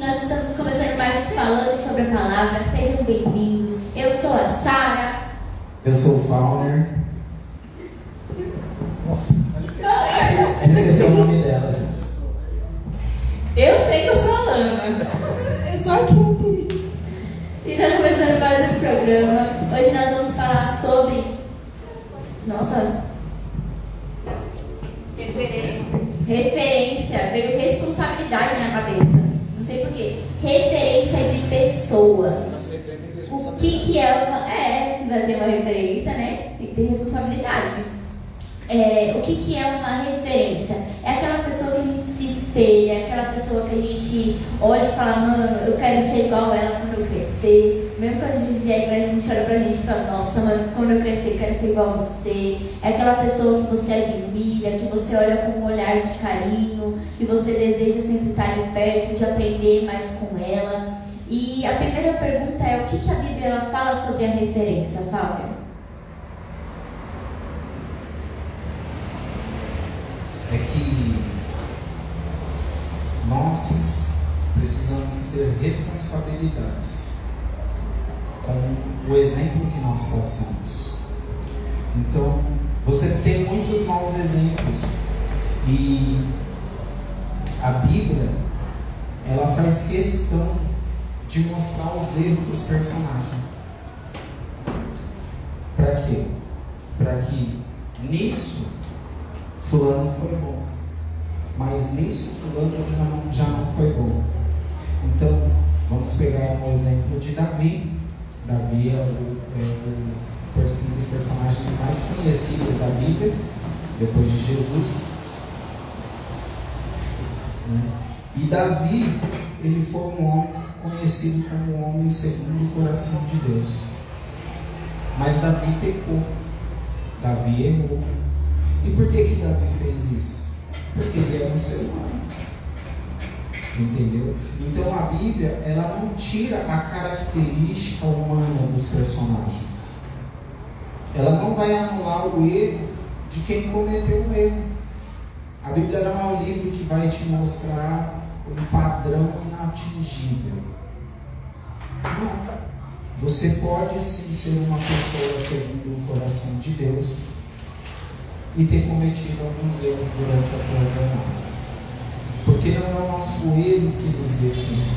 Nós estamos começando mais um falando sobre a palavra. Sejam bem-vindos. Eu sou a Sara. Eu sou o Fauner. Nossa. Eu esqueci o nome dela, gente. Eu sei que eu sou a Lana. Eu sou a Kitty. E estamos começando mais um programa. Hoje nós vamos falar sobre. Nossa, Referência. referência. Veio responsabilidade na cabeça. Sei porquê. Referência de pessoa. O que, que é uma. É, vai ter uma referência, né? Tem que ter responsabilidade. É, o que, que é uma referência? É aquela pessoa que a gente se espelha, é aquela pessoa que a gente olha e fala, mano, eu quero ser igual ela quando eu crescer. Mesmo quando a gente é grande, a gente olha pra gente e fala, nossa, quando eu crescer, eu quero ser igual a você. É aquela pessoa que você admira, que você olha com um olhar de carinho, que você deseja sempre estar ali perto, de aprender mais com ela. E a primeira pergunta é o que, que a Bíblia fala sobre a referência, Fábio? É que nós precisamos ter responsabilidades com o exemplo que nós passamos. Então, você tem muitos maus exemplos e a Bíblia ela faz questão de mostrar os erros dos personagens. Para quê? Para que nisso fulano foi bom. Mas nisso fulano já não, já não foi bom. Então, vamos pegar um exemplo de Davi. Davi é, é um dos personagens mais conhecidos da Bíblia, depois de Jesus. Né? E Davi, ele foi um homem conhecido como um homem segundo o coração de Deus. Mas Davi pecou. Davi errou. E por que que Davi fez isso? Porque ele era um ser humano. Entendeu? Então a Bíblia, ela não tira a característica humana dos personagens. Ela não vai anular o erro de quem cometeu o erro. A Bíblia não é um livro que vai te mostrar um padrão inatingível. Não. Você pode sim ser uma pessoa segundo o coração de Deus e ter cometido alguns erros durante a tua jornada. Porque não é o nosso erro que nos define,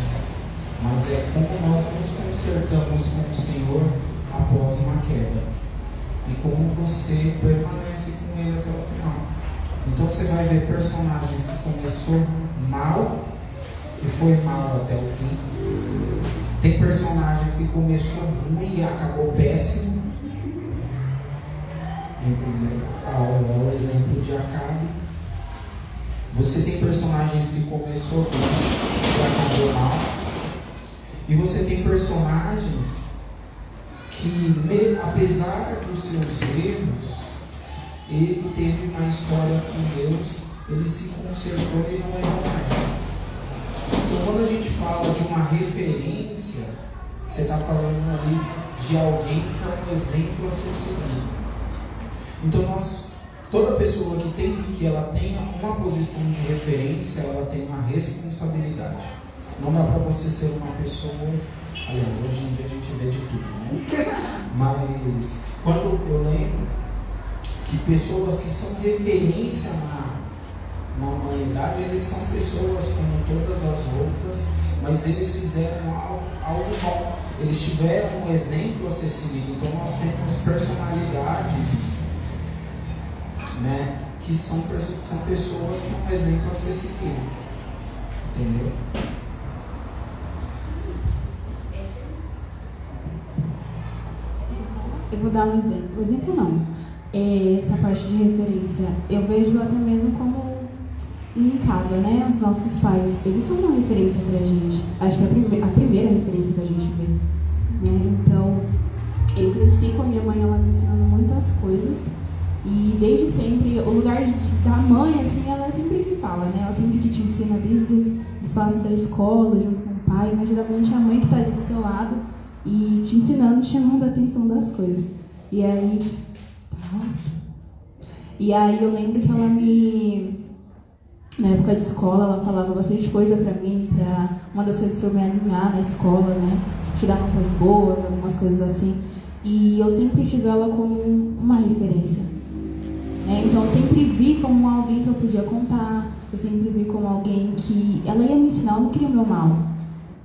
mas é como nós nos consertamos com o Senhor após uma queda. E como você permanece com Ele até o final. Então você vai ver personagens que começou mal e foi mal até o fim. Tem personagens que começou ruim e acabou péssimo. Entendeu? Ah, o exemplo de Acabe. Você tem personagens que começou bem e acabou mal. E você tem personagens que, apesar dos seus erros, ele teve uma história com Deus, ele se consertou e não errou mais. Então, quando a gente fala de uma referência, você está falando ali de alguém que é um exemplo a ser seguido. Então, nós, toda pessoa que tem que ela tenha uma posição de referência, ela tem uma responsabilidade. Não dá para você ser uma pessoa. Aliás, hoje em dia a gente vê de tudo, né? Mas quando eu lembro que pessoas que são referência na, na humanidade, eles são pessoas como todas as outras, mas eles fizeram algo, algo bom. Eles tiveram um exemplo a ser seguido. Então nós temos personalidades né, que são, são pessoas que são um exemplo a ser seguido. Entendeu? Eu vou dar um exemplo. Exemplo não. É, essa parte de referência, eu vejo até mesmo como em casa, né? Os nossos pais, eles são uma referência pra gente. Acho que é a, prime a primeira referência que a gente vê. Né? Então, eu cresci com a minha mãe, ela me ensinando muitas coisas. E desde sempre, o lugar de, da mãe, assim, ela é sempre que fala, né? Ela sempre que te ensina desde os espaços da escola, junto com o pai, mas geralmente é a mãe que está ali do seu lado e te ensinando, te chamando a atenção das coisas. E aí. Tá. E aí eu lembro que ela me. Na época de escola, ela falava bastante coisa pra mim, pra uma das coisas para eu me alinhar na escola, né? Tirar notas boas, algumas coisas assim. E eu sempre tive ela como uma referência. Né? Então eu sempre vi como alguém que eu podia contar, eu sempre vi como alguém que ela ia me ensinar, eu não queria o meu mal.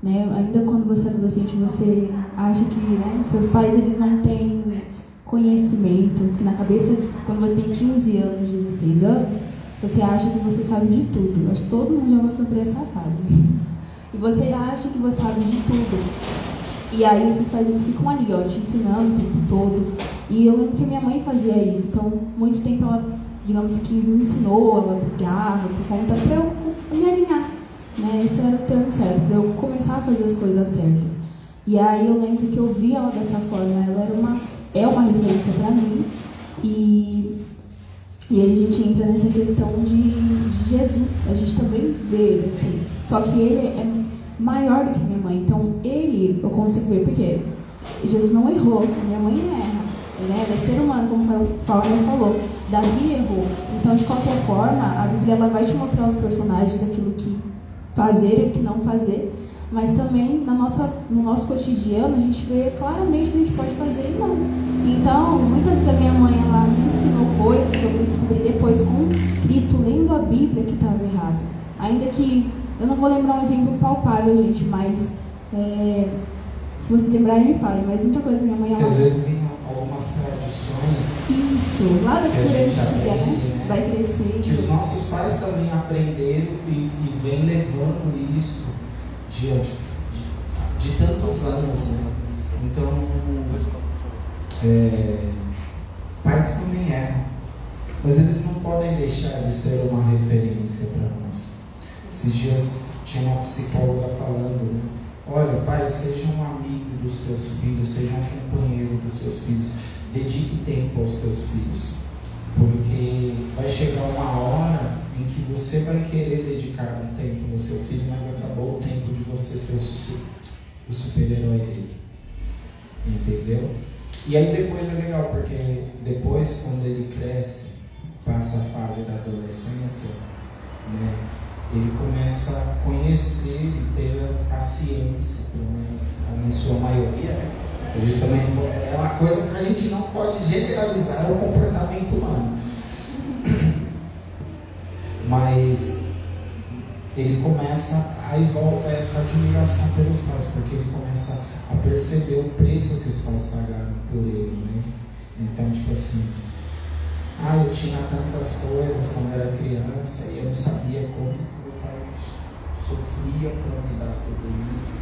Né? Ainda quando você é adolescente, você acha que né, seus pais eles não têm conhecimento, porque na cabeça, quando você tem 15 anos, 16 anos, você acha que você sabe de tudo. Que todo mundo já passou por essa fase. E você acha que você sabe de tudo. E aí seus pais eles ficam ali, ó, te ensinando o tempo todo. E eu lembro que minha mãe fazia isso. Então, muito tempo ela, digamos que me ensinou, ela brigava por conta pra eu me alinhar. Né? Esse era o termo certo, pra eu começar a fazer as coisas certas. E aí eu lembro que eu vi ela dessa forma. Ela era uma, é uma referência para mim. E, e aí a gente entra nessa questão de, de Jesus. A gente também vê ele, assim. Só que ele é maior do que minha mãe. Então, ele, eu consigo ver, porque Jesus não errou, minha mãe não erra. Né? Ele é ser humano, como o Fábio falou. Davi errou. Então, de qualquer forma, a Bíblia ela vai te mostrar os personagens daquilo que fazer e o que não fazer. Mas também na nossa, no nosso cotidiano a gente vê claramente o que a gente pode fazer e não. Então, muitas vezes a minha mãe ela me ensinou coisas que eu fui descobrir depois com Cristo, lendo a Bíblia que estava errado. Ainda que eu não vou lembrar um exemplo palpável, gente, mas é, se vocês lembrarem, me falem. Mas muita coisa minha mãe. Porque às vezes algumas tradições. Isso, lá da cultura antiga, né? né? Vai crescer. Que os nossos pais também aprenderam e, e vem levando isso diante de, de, tantos anos, né? Então, é, pais também é. Mas eles não podem deixar de ser uma referência para nós. Esses dias tinha uma psicóloga falando, né? Olha, pai, seja um amigo dos teus filhos, seja um companheiro dos teus filhos. Dedique tempo aos teus filhos. Porque vai chegar uma hora em que você vai querer dedicar um tempo no seu filho, mas acabou o tempo de você ser o super-herói dele. Entendeu? E aí depois é legal, porque depois quando ele cresce, passa a fase da adolescência, né? Ele começa a conhecer e ter a, a ciência, pelo menos em sua maioria, né? A gente também é uma coisa que a gente não pode generalizar é o comportamento humano. Mas ele começa aí volta essa admiração pelos pais, porque ele começa a perceber o preço que os pais pagaram por ele, né? Então, tipo assim, ah, eu tinha tantas coisas quando era criança e eu não sabia quanto sofria para me dar tudo isso.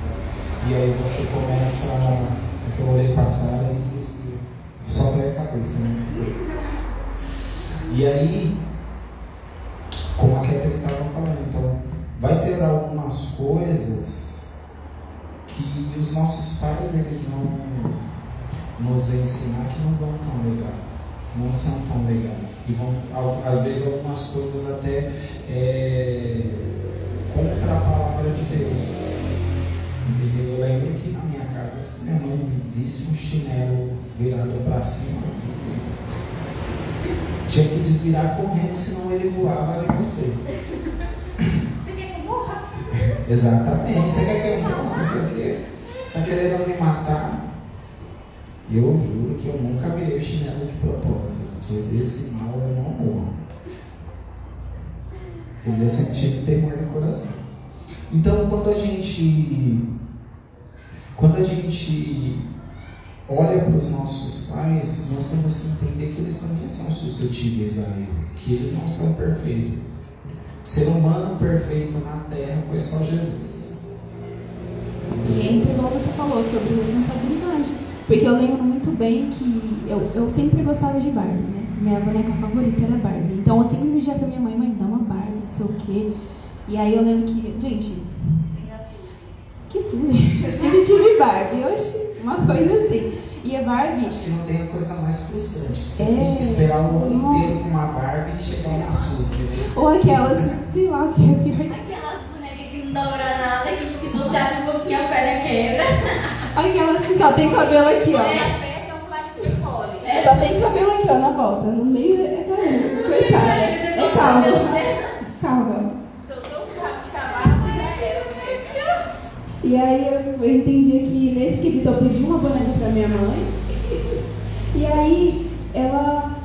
E aí você começa. É que eu olhei passar e esqueci. Só veio a cabeça, né? E aí, como a Catherine estava falando, então, vai ter algumas coisas que os nossos pais eles vão nos ensinar que não vão tão legal, não são tão legais. E vão, às vezes, algumas coisas até. É, contra a palavra de Deus. Entendeu? Eu lembro que na minha casa, se minha mãe visse um chinelo virado para cima, tinha que desvirar correndo, senão ele voava em você. Você quer que eu morra? Exatamente. Você quer que eu morra? Você quer? Tá querendo me matar? Eu juro que eu nunca virei o chinelo de propósito. Desse mal eu não morro. Entendeu? Sempre tive temor no coração. Então, quando a gente. Quando a gente olha para os nossos pais, nós temos que entender que eles também são suscetíveis a erro, que eles não são perfeitos. Ser humano perfeito na terra foi só Jesus. E entra igual você falou sobre responsabilidade. Porque eu lembro muito bem que eu, eu sempre gostava de Barbie, né? Minha boneca favorita era Barbie. Então eu sempre pedia pra minha mãe, mãe, dá uma Barbie sei o quê. E aí eu lembro que, gente, que Suzy? Eu tive Barbie, oxi, uma coisa assim. E a Barbie. Acho que não tem coisa mais frustrante. Você é, tem que esperar o ano nossa. inteiro com uma Barbie e chegar uma Suzy. Ou aquelas, sei lá o que é pior. Aquelas bonecas que não dobra nada, que se você abre um pouquinho a perna quebra. Aquelas que só tem cabelo aqui, ó. É, é um plástico de pole. É. Só tem cabelo aqui, ó, na volta. No meio é cabelo. Coitada. É calma. E aí eu, eu entendi que nesse quesito eu pedi uma boneca pra minha mãe. E aí ela,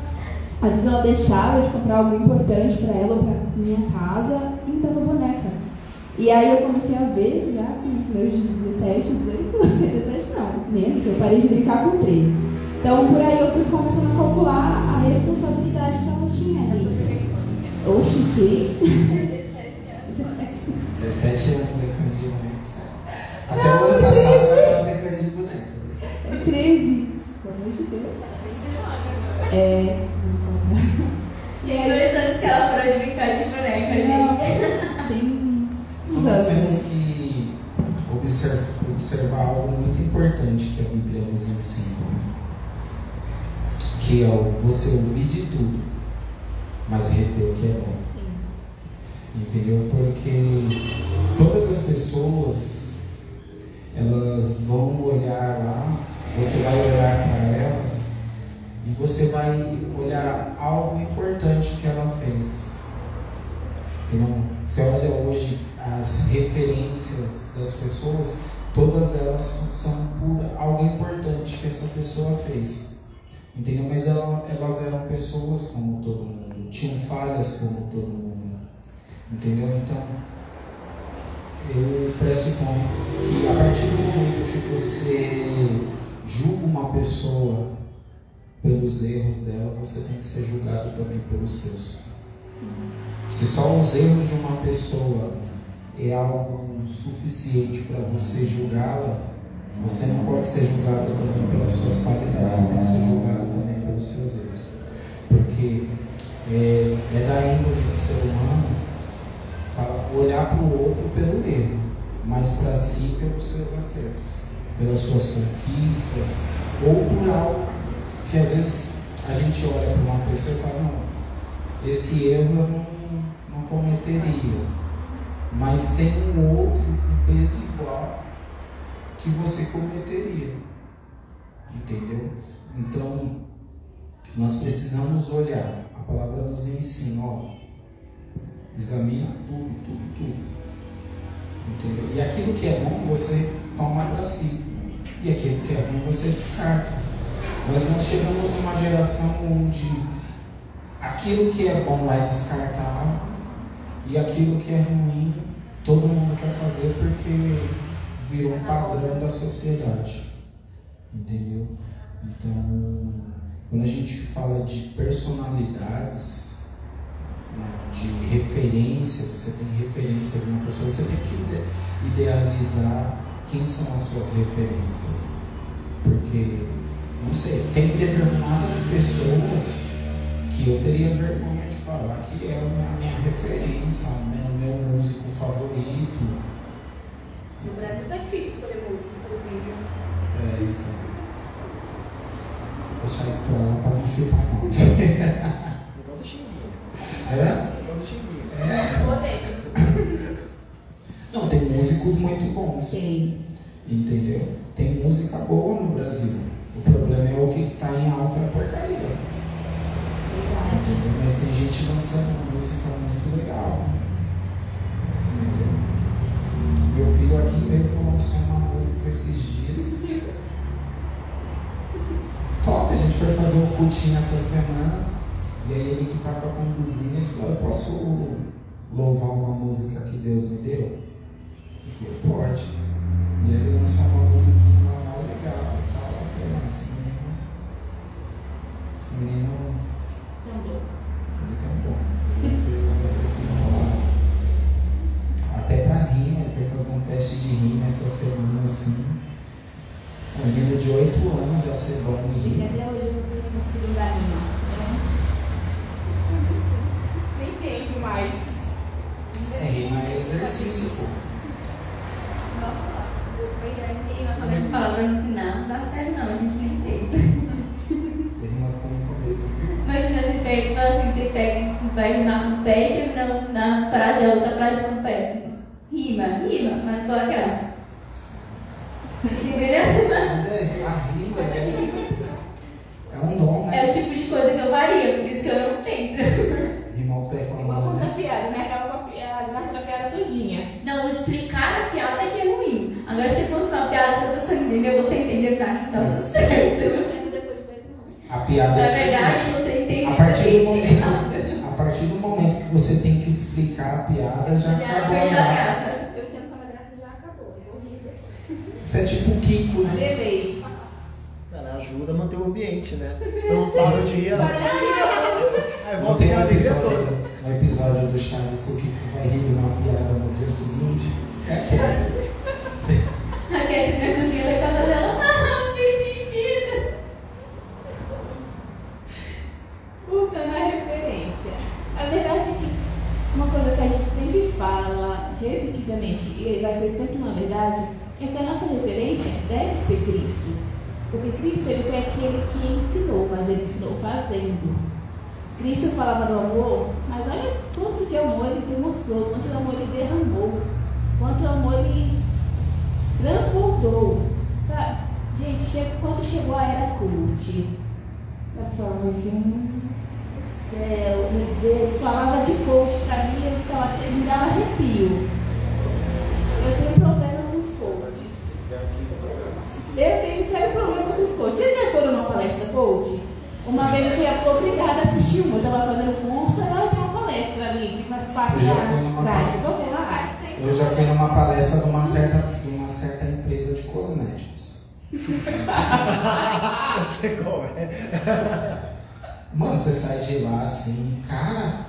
às vezes ela deixava de comprar algo importante pra ela ou pra minha casa e me dava boneca. E aí eu comecei a ver já com os meus 17, 18, 17 não, menos, eu parei de brincar com 13. Então por aí eu fui começando a calcular a responsabilidade que ela tinha ali. Oxi, sim. 17 anos brincando de boneca. Até o ano passado eu estava brincando de boneca. É 13. Pelo amor de Deus. É. Tem dois anos que ela parou de brincar de boneca, gente. Tem uns nós anos. temos que observar, observar algo muito importante que a Bíblia nos ensina. Que é o você ouvir de tudo, mas reter o que é bom. Entendeu? Porque todas as pessoas elas vão olhar lá, você vai olhar para elas e você vai olhar algo importante que ela fez. Entendeu? Você olha hoje as referências das pessoas, todas elas são por algo importante que essa pessoa fez. Entendeu? Mas ela- elas eram pessoas como todo mundo, tinham falhas como todo mundo. Entendeu? Então, eu pressuponho que a partir do momento que você julga uma pessoa pelos erros dela, você tem que ser julgado também pelos seus. Se só os erros de uma pessoa é algo suficiente para você julgá-la, você não pode ser julgado também pelas suas qualidades, você tem que ser julgado também pelos seus erros. Porque é, é da índole do ser humano olhar para o outro pelo erro, mas para si pelos seus acertos, pelas suas conquistas, ou por algo que às vezes a gente olha para uma pessoa e fala, não, esse erro eu não, não cometeria. Mas tem um outro com peso igual que você cometeria. Entendeu? Então, nós precisamos olhar. A palavra nos ensina, ó. Examina tudo, tudo, tudo. Entendeu? E aquilo que é bom, você toma para si. E aquilo que é ruim, você descarta. Mas nós chegamos numa geração onde aquilo que é bom é descartado e aquilo que é ruim todo mundo quer fazer porque virou um padrão da sociedade. Entendeu? Então, quando a gente fala de personalidades, de referência, você tem referência de uma pessoa, você tem que ide- idealizar quem são as suas referências. Porque, não sei, tem determinadas pessoas que eu teria vergonha de falar que é a minha, referência, o meu, meu músico favorito. No Brasil tá difícil escolher música, inclusive. É, então. Deixar isso pra lá pra não citar nomes. É? É. Não, tem músicos muito bons. Tem. Entendeu? Tem música boa no Brasil. O problema é o que está em alta é porcaria. Entendeu? Mas tem gente lançando música muito legal. Entendeu? Meu filho aqui mesmo lançou uma música esses dias. Top, a gente foi fazer um cultinho essa semana. E aí ele que estava conduzindo, ele falou, eu posso louvar uma música que Deus me deu? Eu falei, pode. E ele lançou uma musiquinha lá, mó legal e tal. Eu falei, "Não, esse menino. Esse menino. Ele tem um dom. Ele vai ser desenrolado. Até pra rima, ele foi fazer um teste de rima essa semana assim. Um menino de 8 anos já ser bom em Gente, rima. até hoje eu não consigo dar rima. Nem tempo mais. É, rima é exercício, pô. E uma coisa palavra no final não dá certo não, a gente nem tem. Você rima com o começo. Imagina se pega, assim, você pega, vai rimar com o pé e termina na frase, a outra frase com o pé. Rima, rima, mas qual a graça? Entendeu? Mas é, a rima é, é um dom, É né? o tipo de coisa que eu faria, por isso que eu não tento. Rimar o pé com a Igual mão, contar né? piada, né? Acaba com a piada, narra a piada todinha. Não, explicar a piada que é ruim. Agora entendeu? Você entendeu pra mim, tá tudo certo. Eu entendo depois de dois anos. A piada Na é verdade, simples. você entende a partir do pra momento, a partir do momento que você tem que explicar a piada, já Já acabou a perdeu a graça. graça. Eu entendo quando a graça já acabou. Eu vou rir depois. Isso é tipo o Kiko, né? Delay. Ela ajuda a manter o ambiente, né? Então para de rir, ela. Aí Não volta tem com a um alegria episódio, toda. um episódio do Chaves que o Kiko vai rir de uma piada no dia seguinte. É aquele. A Catherine na cozinha da casa dela. Ah, fez sentido. Voltando à referência. A verdade é que uma coisa que a gente sempre fala repetidamente, e vai ser sempre uma verdade, é que a nossa referência deve ser Cristo. Porque Cristo ele foi aquele que ensinou, mas ele ensinou fazendo. Cristo falava do amor, mas olha quanto de amor ele demonstrou, quanto de amor ele derramou, quanto de amor ele transbordou. Sabe? Gente, quando chegou a era cult, eu falava, gente céu, meu Deus, falava de coach pra mim, eu ficava, me dava arrepio. Eu tenho problema com os coaches. Eu tenho sério problema com os coaches. Vocês já foram numa palestra coach? Uma vez eu fui obrigada a assistir uma, eu estava fazendo curso, agora tem uma palestra ali que faz parte Eu já fui da numa prática. Vamos lá. Eu já fui numa palestra de uma certa, de uma certa empresa de cosméticos. Sei qual é. Mano, você sai de lá assim, cara,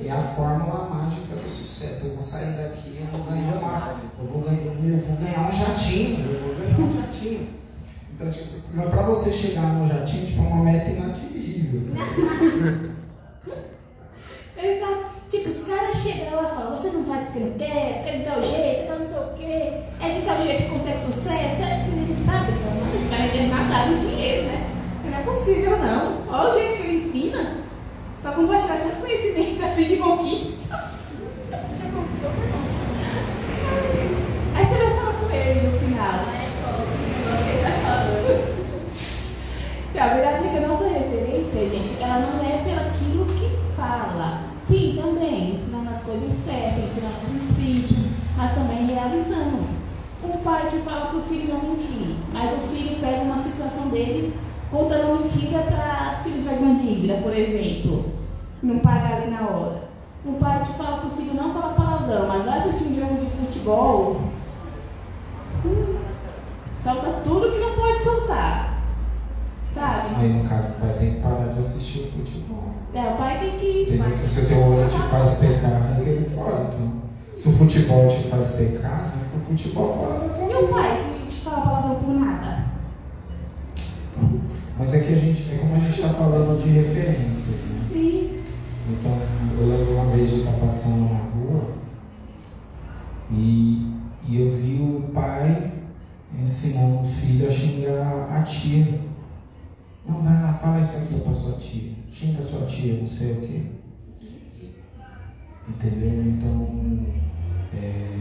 é a fórmula mágica do sucesso. Eu vou sair daqui, eu vou ganhar uma, eu vou ganhar, eu vou ganhar um jatinho, eu vou ganhar um jatinho. Então, tipo, mas pra você chegar no jatinho, tipo, é uma meta inatingível. Exato. Tipo, os caras chegam lá e falam, você não faz porque não quer, porque é de tal jeito, então não sei o quê, é de tal jeito que consegue sucesso, é, sabe? Mano, esse cara deve nadar no dinheiro, né? Não é possível não. Olha o jeito que ele ensina pra compartilhar tanto conhecimento assim de conquista. Aí você vai falar com ele no final. É o tá. Então, a verdade é que a nossa referência, gente, ela não é pelaquilo que fala. Sim, também, ensinando as coisas certas, ensinando princípios, mas também realizando. Um pai que fala para o filho não mentir, mas o filho pega uma situação dele contando uma mentira para uma dívida, por exemplo, não pagar ali na hora. Um pai que fala para o filho não falar palavrão, mas vai assistir um jogo de futebol, hum, solta tudo que não pode soltar. Sabe? Aí, no caso, o pai tem que parar de assistir o futebol. É, o pai tem que. Entendeu? Que se o teu olho te faz pecar, arranca ele fora. Então, se o futebol te faz pecar, arranca o futebol fora da tua E o pai que te fala palavrão por nada? Mas é que a gente, é como a gente está falando de referências, né? Sim. Então, eu lembro uma vez de estar passando na rua e, e eu vi o pai ensinando o filho a xingar a tia. Não, vai lá, fala isso aqui pra sua tia. Xinga a sua tia, não sei o quê. Entendeu? Então, é,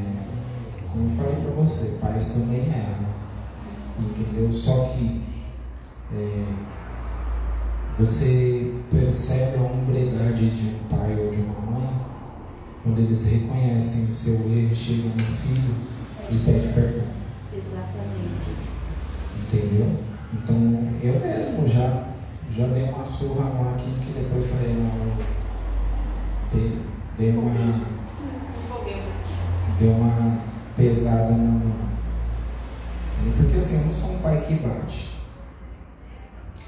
como eu falei pra você, pais também erram. Entendeu? Só que é, você percebe a hombridade de um pai ou de uma mãe quando eles reconhecem o seu erro, chegam no filho e pedem perdão. Exatamente. Entendeu? Então eu mesmo já, já dei uma surra no aqui que depois falei, não, dei, dei uma. Deu uma pesada na mão. Porque assim, eu não sou um pai que bate.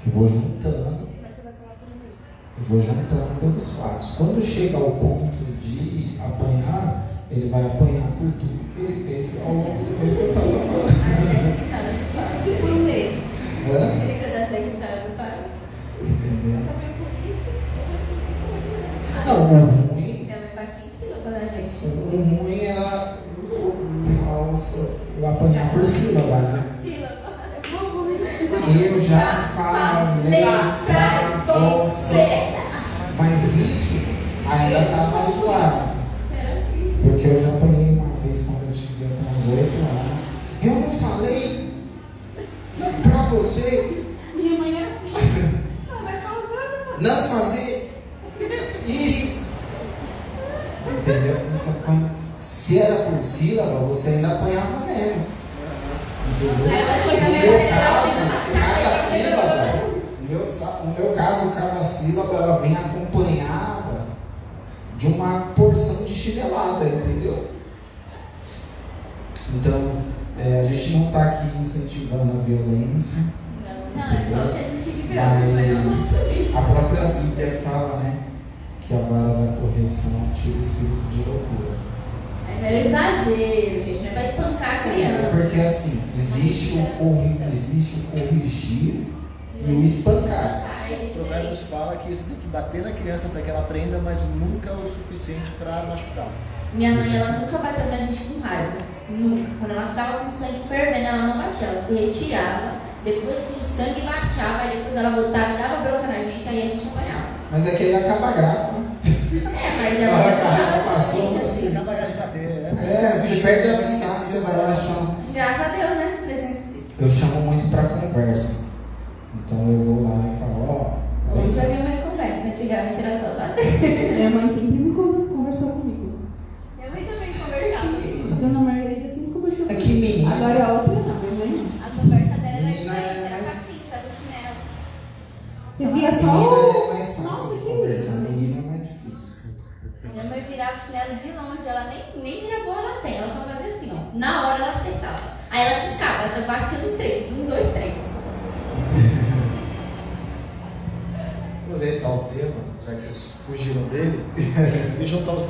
Eu vou juntando Mas você vai falar comigo isso. Eu vou juntando pelos fatos. Quando chega ao ponto de apanhar, ele vai apanhar por tudo que ele fez ao longo do mês que eu estava falando. Tipo um mês. Hã? Você lembra das 10 histórias do pai? Entendeu? Saber por isso, Não, o ruim, Minha mãe batia em cima quando a gente. o ruim era o, o, o apanhar por cima lá, né? Eu já falei pra você. Mas isso ainda estava suave. Porque eu já apanhei uma vez quando eu tinha uns 8 anos. Eu não falei não pra você Minha mãe era assim. não fazer isso. Entendeu? Então, quando, se era por sílaba, você ainda apanhava menos. Entendeu? Ela meu celebrar caso, o tema, já cada conheceu. sílaba, no meu, sa- no meu caso, cada sílaba ela vem acompanhada de uma porção de chinelada, entendeu? Então, é, a gente não está aqui incentivando a violência. Não, é só o que a gente viveu. Foi o nosso livro. A própria Bíblia fala, né? Que a vara da correção tira o espírito de loucura. Mas é um exagero, gente. Não é pra espancar a É criança. porque assim, existe o, corri existe o corrigir e o espancar. Ah, é O Provérbios diferente. fala que você tem que bater na criança para que ela aprenda, mas nunca o suficiente para machucar. Minha mãe, ela nunca bateu na gente com raiva. Nunca. Quando ela ficava com o sangue fervendo, ela não batia. Ela se retirava. Depois que o sangue baixava, aí depois ela voltava e dava bronca na gente, aí a gente apanhava. Mas é que aí acaba a graça, né? É, mas Ela ela acaba, passou, assim, Você assim. acaba de bater, é. É, você perde a você vai lá chama. Graças a Deus, né? también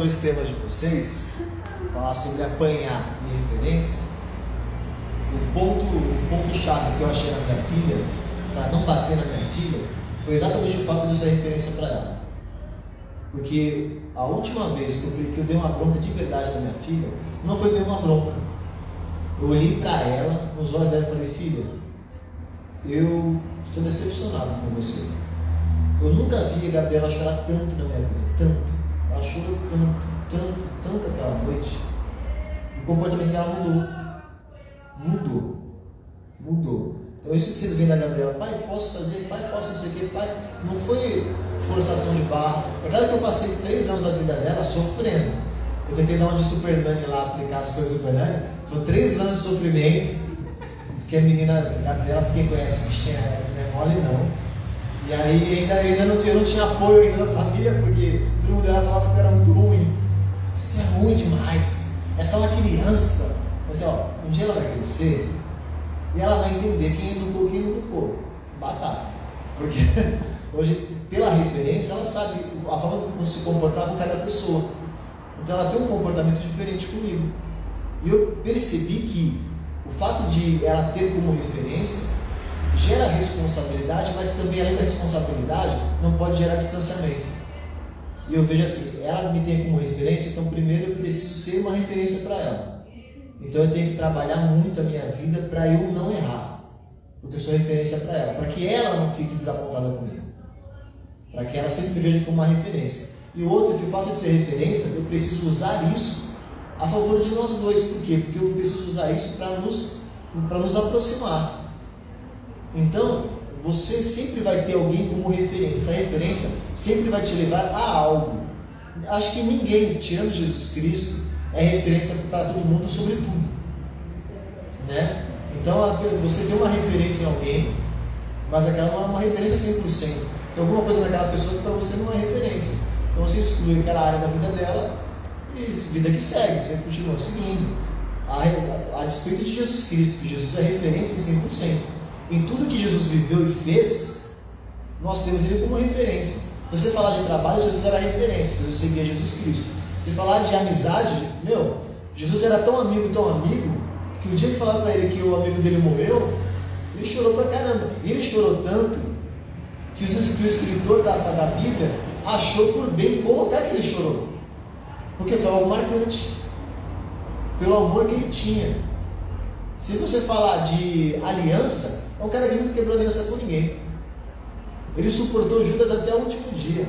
dois temas de vocês, falar sobre apanhar e referência. O ponto, o ponto chave que eu achei na minha filha, para não bater na minha filha, foi exatamente o fato de eu ser referência para ela. Porque a última vez que eu, que eu dei uma bronca de verdade na minha filha, não foi bem uma bronca. Eu olhei para ela, nos olhos dela e falei, filha, eu estou decepcionado com você. Eu nunca vi a Gabriela chorar tanto na minha vida, tanto. Ela chorou tanto, tanto, tanto aquela noite. E o comportamento dela mudou. Mudou. Mudou. Então isso que vocês veem da Gabriela, pai, posso fazer, pai, posso não sei o quê, pai. Não foi forçação de barra. É claro que eu passei três anos da vida dela sofrendo. Eu tentei dar uma de Superman lá, aplicar as coisas do Superman. Foi três anos de sofrimento. Porque a menina Gabriela, pra quem conhece, bichinha, não é mole não. E aí ainda, ainda não, eu não tinha apoio ainda da família, porque mundo ela falava que eu era muito ruim. Isso é ruim demais. É só uma criança. Mas ó, um dia ela vai crescer e ela vai entender quem educou quem não educou. Batata. Porque hoje, pela referência, ela sabe a forma como se comportar com cada pessoa. Então ela tem um comportamento diferente comigo. E eu percebi que o fato de ela ter como referência gera responsabilidade, mas também além da responsabilidade, não pode gerar distanciamento. E eu vejo assim, ela me tem como referência, então primeiro eu preciso ser uma referência para ela. Então eu tenho que trabalhar muito a minha vida para eu não errar, porque eu sou referência para ela, para que ela não fique desapontada comigo, para que ela sempre me veja como uma referência. E o outro é que o fato de ser referência, eu preciso usar isso a favor de nós dois. Por quê? Porque eu preciso usar isso para nos, nos aproximar. Então, você sempre vai ter alguém como referência. Essa referência sempre vai te levar a algo. Acho que ninguém, tirando Jesus Cristo, é referência para todo mundo sobre tudo. Né? Então, a- você tem uma referência em alguém, mas aquela não é uma referência 100%. Tem alguma coisa naquela pessoa que para você não é referência. Então, você exclui aquela área da vida dela e vida que segue, você continua seguindo. A, a, a despeito de Jesus Cristo, que Jesus é referência em 100%. Em tudo que Jesus viveu e fez, nós temos ele como referência. Então, se você falar de trabalho, Jesus era referência, Jesus seguia Jesus Cristo. Se falar de amizade, meu, Jesus era tão amigo, tão amigo, que o dia que falaram para ele que o amigo dele morreu, ele chorou pra caramba. E ele chorou tanto que, que o escritor da, da Bíblia achou por bem colocar que ele chorou. Porque foi algo marcante. Pelo amor que ele tinha. Se você falar de aliança, é um cara que nunca quebrou aliança com ninguém. Ele suportou Judas até o último dia.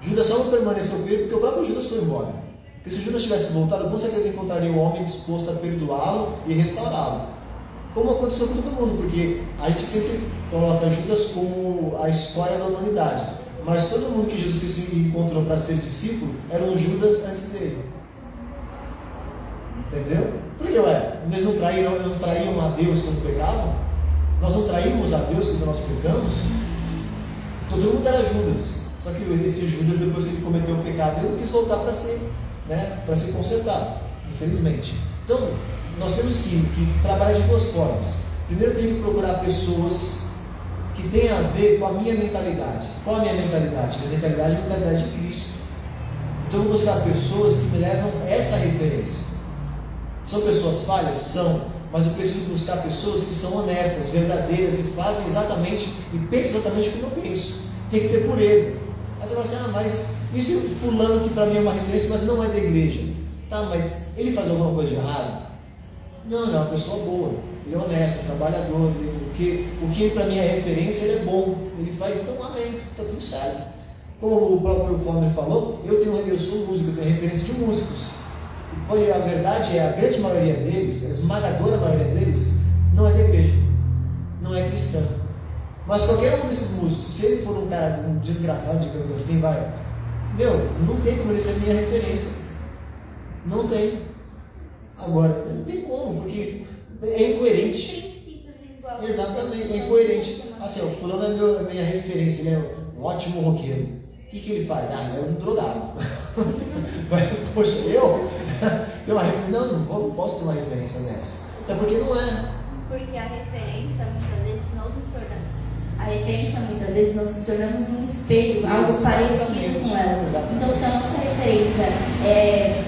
Judas só não permaneceu com ele porque o próprio Judas foi embora. Porque se Judas tivesse voltado, com certeza encontraria um homem disposto a perdoá-lo e restaurá-lo. Como aconteceu com todo mundo, porque a gente sempre coloca Judas como a história da humanidade. Mas todo mundo que Jesus Cristo encontrou para ser discípulo era um Judas antes dele. Entendeu? Porque, ué, eles não traíram, eles traíam a Deus quando pecavam? Nós não traímos a Deus quando nós pecamos? Então, todo mundo era Judas. Só que esse Judas, depois que ele cometeu o pecado, ele não quis voltar para ser, né, para se consertar, infelizmente. Então, nós temos que, que trabalhar de duas formas. Primeiro, tem que procurar pessoas que tenham a ver com a minha mentalidade. Qual a minha mentalidade? Minha mentalidade é a mentalidade de Cristo. Então, eu vou buscar pessoas que me levam essa referência. São pessoas falhas? São. Mas eu preciso buscar pessoas que são honestas, verdadeiras e fazem exatamente e pensam exatamente como eu penso. Tem que ter pureza. Mas fala assim, ah, mas isso fulano que para mim é uma referência, mas não é da igreja. Tá, mas ele faz alguma coisa de errado? Não, não, é uma pessoa boa. Ele é honesto, é trabalhador. Ele, o que, o que para mim é referência, ele é bom. Ele faz, então amém, está tudo certo. Como o próprio Former falou, eu, tenho, eu sou músico, eu tenho referência de músicos. E a verdade é, a grande maioria deles, a esmagadora maioria deles, não é da igreja, não é cristã. Mas qualquer um desses músicos, se ele for um cara um desgraçado, digamos assim, vai, meu, não tem como ele ser minha referência. Não tem. Agora, não tem como, porque é incoerente. Exatamente, é incoerente. Assim, o fulano é meu, minha referência, ele é um ótimo roqueiro. O que, que ele faz? Ah, ele é um drogado. Poxa, eu? Tem uma? Não, não, posso ter uma referência nessa. Até porque não é. Porque a referência, muitas vezes, nós nos tornamos. A referência, muitas vezes, nós nos tornamos um espelho, algo Exatamente. parecido com ela. Exatamente. Então, se a nossa referência é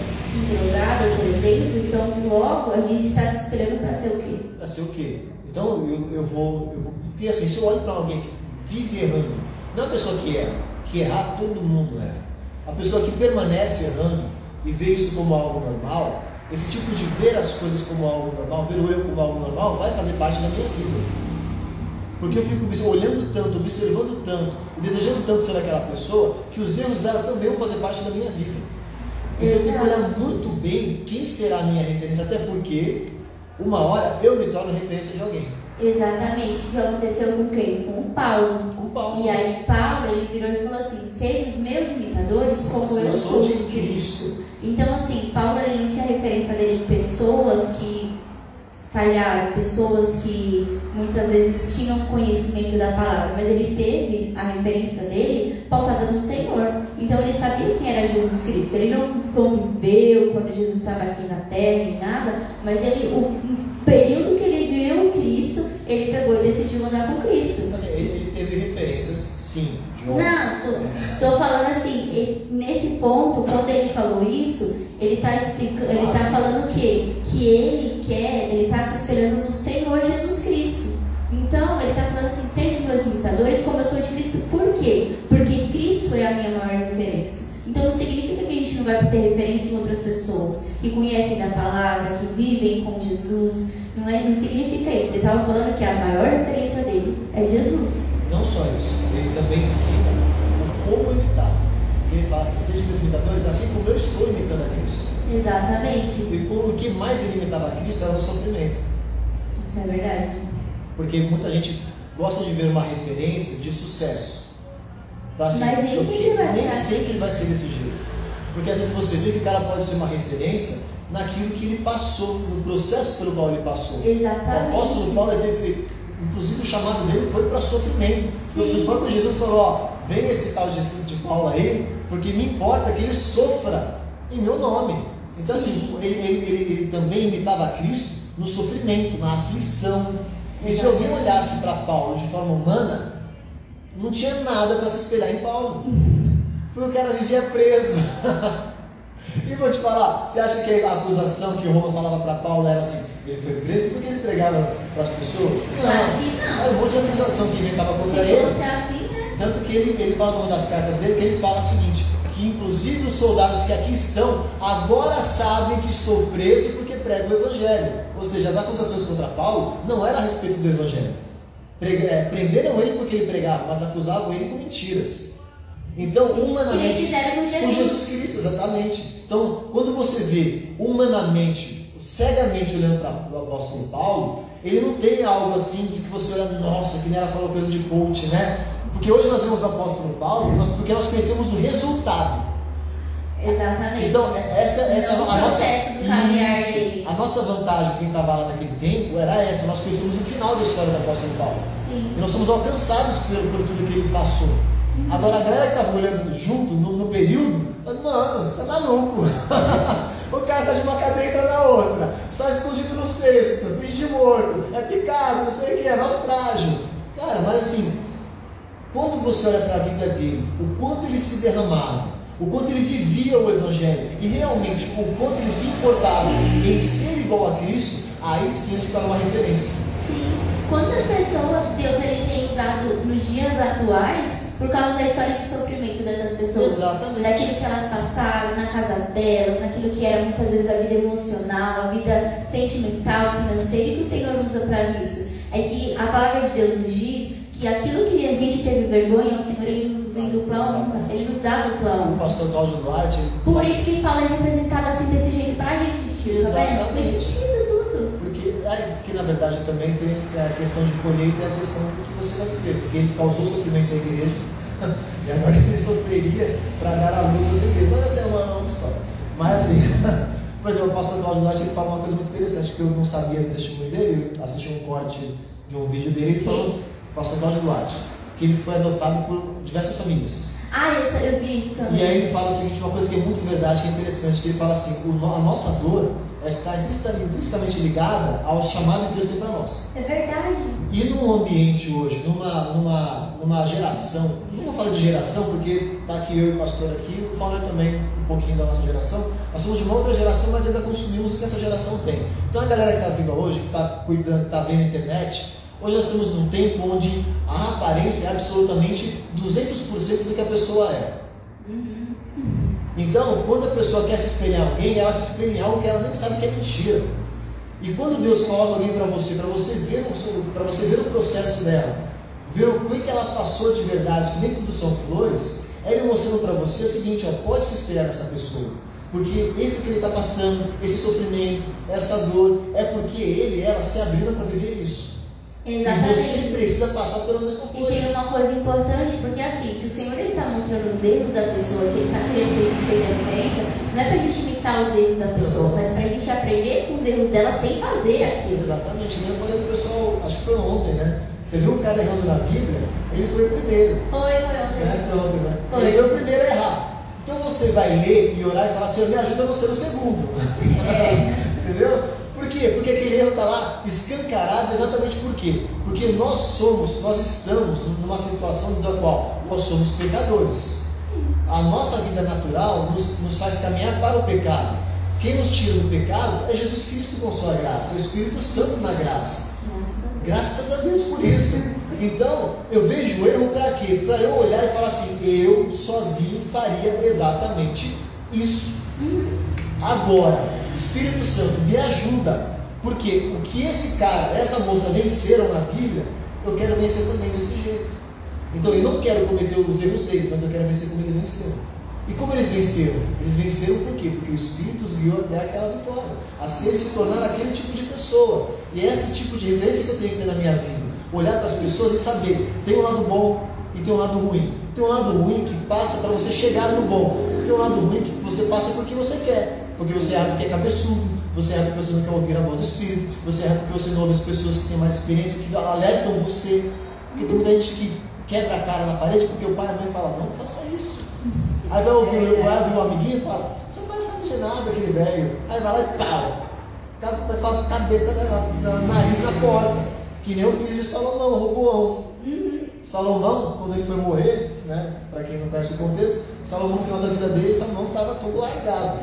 drogada, por exemplo, então logo a gente está se espelhando para ser o quê? Para ser o quê? Então eu, eu, vou, eu vou. Porque assim, se eu olho para alguém que vive errando, não é uma pessoa que erra, que errar todo mundo erra. A pessoa que permanece errando e vê isso como algo normal, esse tipo de ver as coisas como algo normal, ver o eu como algo normal, vai fazer parte da minha vida. Porque eu fico olhando tanto, observando tanto, e desejando tanto ser aquela pessoa, que os erros dela também vão fazer parte da minha vida. Então eu tenho que olhar muito bem quem será a minha referência, até porque uma hora eu me torno referência de alguém. Exatamente. O que aconteceu com quem? Com o Paulo. Com Paulo. E aí Paulo ele virou e falou assim: sejam os meus imitadores como Nossa, eu eu sou de Cristo. Então assim, Paulo ele não tinha referência dele em pessoas que falharam, pessoas que muitas vezes tinham conhecimento da palavra, mas ele teve a referência dele pautada no Senhor. Então ele sabia quem era Jesus Cristo. Ele não conviveu quando Jesus estava aqui na terra nem nada, mas ele, o o período que ele viu Cristo, ele pegou e decidiu andar com Cristo. Assim, ele, teve referências, sim, de homens. Não, estou falando assim, ele- nesse ponto, quando ele falou isso, ele está explicando, ele tá falando o quê? Que ele quer, ele está se espelhando no Senhor Jesus Cristo. Então, ele está falando assim, sejam meus imitadores como eu sou de Cristo. Por quê? Porque Cristo é a minha maior referência. Então, não significa ter referência em outras pessoas que conhecem da palavra, que vivem com Jesus. Não, é, não significa isso. Ele estava falando que a maior referência dele é Jesus. Não só isso, ele também ensina o como imitar. Ele fala assim, sejam meus imitadores, assim como eu estou imitando a Cristo. Exatamente. E como- o que mais ele imitava a Cristo era no sofrimento. Isso é verdade. Porque muita gente gosta de ver uma referência de sucesso. Tá, assim, Mas nem sempre vai nem ser assim. sempre vai ser desse jeito. Porque às vezes você vê que o cara pode ser uma referência naquilo que ele passou, no processo pelo qual ele passou. O apóstolo Exatamente. Paulo, teve, inclusive o chamado dele foi para sofrimento. Sim. O próprio Jesus falou, ó, vem esse tal de, de Paulo aí, porque me importa que ele sofra em meu nome. Então assim, ele, ele, ele, ele também imitava Cristo no sofrimento, na aflição. E se alguém olhasse para Paulo de forma humana, não tinha nada para se espelhar em Paulo. Porque o cara vivia preso. E vou te falar, você acha que a acusação que Roma falava para Paulo era assim, ele foi preso porque ele pregava para as pessoas? Claro que não. Era um monte de acusação que inventava Se contra ele. fosse assim, né? Tanto que ele, ele fala numa das cartas dele que ele fala o seguinte, que inclusive os soldados que aqui estão agora sabem que estou preso porque prego o Evangelho. Ou seja, as acusações contra Paulo não eram a respeito do Evangelho. Pre- é, prenderam ele porque ele pregava, mas acusavam ele com mentiras. Então, Que humanamente. fizeram com Com Jesus. Jesus Cristo, exatamente. Então, quando você vê humanamente, cegamente olhando para o apóstolo Paulo, ele não tem algo assim de que você olha, nossa, que nem ela falou coisa de coach, né? Porque hoje nós vemos o apóstolo Paulo porque nós conhecemos o resultado. Exatamente. Então, é- essa, essa Não o a nossa, processo do caminhar Isso. a nossa vantagem, quem estava lá naquele tempo, era essa. Nós conhecemos o final da história do apóstolo Paulo. Sim. E nós somos alcançados por, por tudo que ele passou. Agora, a galera que estava olhando junto no, no período, falando, mano, você é maluco. o cara sai de uma cadeia entra na outra, sai escondido no cesto, finge morto, é picado, não sei o que, é naufrágio. Cara, mas assim, quando você olha para a vida dele, o quanto ele se derramava, o quanto ele vivia o Evangelho e realmente o quanto ele se importava em ser igual a Cristo, aí sim se torna uma referência. Sim. Quantas pessoas Deus ele tem usado nos dias atuais por causa da história de sofrimento dessas pessoas? Exatamente. Daquilo que elas passaram na casa delas, naquilo que era muitas vezes a vida emocional, a vida sentimental, financeira, e que o Senhor usa para isso. É que a palavra de Deus nos diz que aquilo que a gente teve vergonha, o Senhor ele nos usa em dupla honra, ele nos dá dupla O honra. pastor Cláudio Duarte, Por isso que Paulo é representado assim desse jeito pra gente, tio, tá vendo? Exatamente. sentido é, porque na verdade também tem a questão de colheita e a questão do que você vai viver. Porque ele causou sofrimento à igreja e agora ele sofreria para dar a luz às igrejas. Mas essa é uma outra história. Mas assim, por exemplo, o pastor Cláudio Duarte ele fala uma coisa muito interessante que eu não sabia do testemunho dele, assisti um corte de um vídeo dele, ele falou, o pastor Cláudio Duarte, que ele foi adotado por diversas famílias. Ah, eu, eu vi isso também. E aí ele fala o seguinte, uma coisa que é muito verdade, que é interessante, que ele fala assim, a nossa dor está intrinsecamente ligada ao chamado que Deus tem para nós. É verdade. E num ambiente hoje, numa, numa, numa geração, não vou falar de geração, porque está aqui eu e o pastor aqui, o Fauner também um pouquinho da nossa geração, nós somos de uma outra geração, mas ainda consumimos o que essa geração tem. Então a galera que está viva hoje, que está cuidando, está vendo a internet, hoje nós estamos num tempo onde a aparência é absolutamente 200% do que a pessoa é. Então, quando a pessoa quer se espelhar alguém, ela se espelha em algo que ela nem sabe que é mentira. E quando Deus coloca alguém para você, para você ver o você ver o processo dela, ver o que ela passou de verdade, que nem tudo são flores, é ele mostrando para você o seguinte, ó, pode se espelhar nessa pessoa. Porque esse que ele está passando, esse sofrimento, essa dor, é porque ele, ela se abriram para viver isso. E você Exatamente. precisa passar pela mesma E coisa. tem uma coisa importante, porque assim, se o Senhor está mostrando os erros da pessoa, que Ele está querendo que seja referência, não é para a gente imitar os erros da pessoa, mas para a gente aprender com os erros dela sem fazer aquilo. Exatamente, nem eu falei pro pessoal, acho que foi ontem, né? Você viu um cara errando na Bíblia, ele foi o primeiro. Foi, foi ontem. Né? Foi ontem, né? Foi. Ele foi o primeiro a errar. Então você vai ler e orar e falar, Senhor, me ajuda a não ser o segundo. É. Entendeu? Por quê? Porque aquele erro está lá escancarado exatamente por quê? Porque nós somos, nós estamos numa situação da qual nós somos pecadores. A nossa vida natural nos, nos faz caminhar para o pecado. Quem nos tira do pecado é Jesus Cristo com sua graça, o Espírito Santo na graça. Graças a Deus por isso. Então, eu vejo o erro para quê? Para eu olhar e falar assim, eu sozinho faria exatamente isso. Agora, Espírito Santo me ajuda, porque o que esse cara, essa moça venceram na Bíblia, eu quero vencer também desse jeito. Então eu não quero cometer os erros deles, mas eu quero vencer como eles venceram. E como eles venceram? Eles venceram por quê? Porque o Espírito os guiou até aquela vitória. A ser se tornar aquele tipo de pessoa. E é esse tipo de referência que eu tenho que ter na minha vida. Olhar para as pessoas e saber, tem um lado bom e tem um lado ruim. Tem um lado ruim que passa para você chegar no bom. Tem um lado ruim que você passa porque você quer. Porque você erra porque é cabeçudo, você erra porque você não quer ouvir a voz do Espírito, você erra porque você não ouve as pessoas que têm mais experiência, que alertam você. Porque tem muita gente que quebra a cara na parede porque o pai e a mãe falam, não faça isso. Aí vai ouvir, vai ouvir um amiguinho e fala, você não vai saber de nada, aquele velho. Aí vai lá e pau. Ca- Com a cabeça na, na, nariz na porta. Que nem o filho de Salomão, Roboão. Salomão, quando ele foi morrer, né, para quem não conhece o contexto, Salomão, no final da vida dele, Salomão estava todo largado.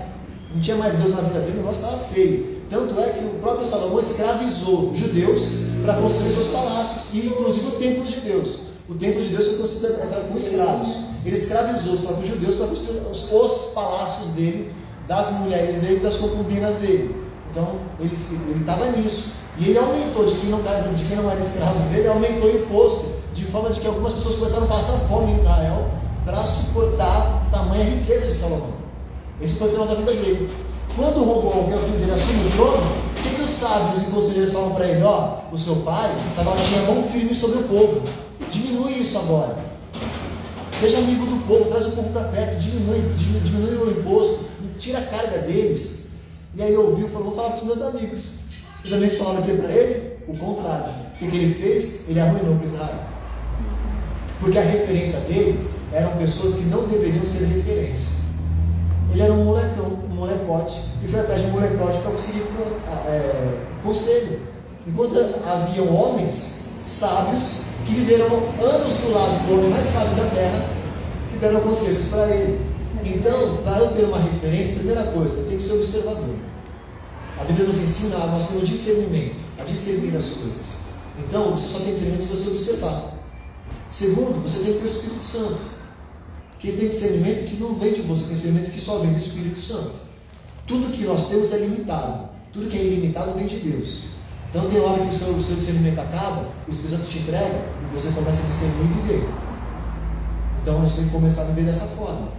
Não tinha mais Deus na vida dele, o negócio estava feio. Tanto é que o próprio Salomão escravizou judeus para construir seus palácios, e inclusive o templo de Deus. O templo de Deus foi construído com escravos. Ele escravizou os próprios judeus para construir os, os palácios dele, das mulheres dele, das concubinas dele. Então ele estava nisso. E ele aumentou, de quem, não, de quem não era escravo dele, aumentou o imposto, de forma de que algumas pessoas começaram a passar fome em Israel para suportar tamanha riqueza de Salomão. Esse foi o final da vida dele. Quando o Roboão, que é o filho dele, assume o trono, o que, que os sábios e conselheiros falam para ele? Ó, o seu pai tava, tinha a mão firme sobre o povo. Diminui isso agora. Seja amigo do povo, traz o povo para perto, diminui, diminui, o imposto, tira a carga deles. E aí ele ouviu e falou: Vou falar para os meus amigos. Os amigos falaram aqui para ele o contrário. O que, que ele fez? Ele arruinou para Israel. Porque a referência dele eram pessoas que não deveriam ser referência. Ele era um molecão, um molecote, e foi atrás de um molecote para conseguir é, conselho. Enquanto haviam homens sábios que viveram anos do lado do homem mais sábio da terra, que deram conselhos para ele. Então, para eu ter uma referência, primeira coisa, eu tenho que ser observador. A Bíblia nos ensina a nós temos discernimento, a discernir as coisas. Então, você só tem discernimento se você observar. Segundo, você tem que ter o Espírito Santo. Que tem discernimento que não vem de você, tem discernimento que só vem do Espírito Santo. Tudo que nós temos é limitado. Tudo que é ilimitado vem de Deus. Então tem hora que o seu, o seu discernimento acaba, o Espírito Santo te entrega e você começa a discernir e viver. Então a gente tem que começar a viver dessa forma.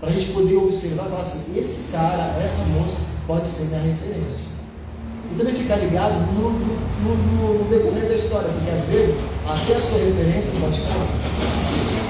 Para a gente poder observar e falar assim, esse cara, essa moça pode ser minha referência. E também ficar ligado no, no, no, no decorrer da história, porque às vezes até a sua referência pode cair.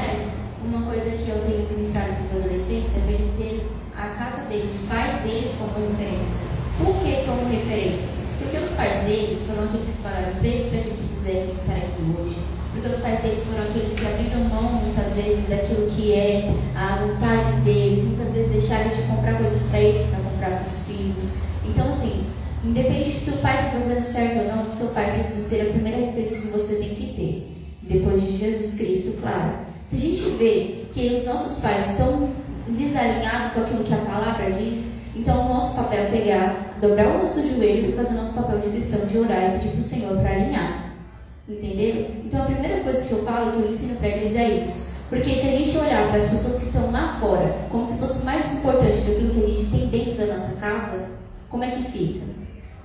É, uma coisa que eu tenho ministrado para os adolescentes é para eles terem a casa deles, os pais deles como referência. Por que como referência? Porque os pais deles foram aqueles que pagaram preço para que eles pudessem estar aqui hoje. Porque os pais deles foram aqueles que abriram mão muitas vezes daquilo que é a vontade deles, muitas vezes deixaram de comprar coisas para eles, para comprar para os filhos. Então, assim, independente se o pai está fazendo certo ou não, o seu pai precisa ser a primeira referência que você tem que ter. Depois de Jesus Cristo, claro. Se a gente vê que os nossos pais estão desalinhados com aquilo que a palavra diz, então, o nosso papel é pegar, dobrar o nosso joelho e fazer o nosso papel de cristão, de orar e pedir para o Senhor para alinhar. Entenderam? Então, a primeira coisa que eu falo, que eu ensino para eles é isso. Porque se a gente olhar para as pessoas que estão lá fora, como se fosse mais importante do que o que a gente tem dentro da nossa casa, como é que fica?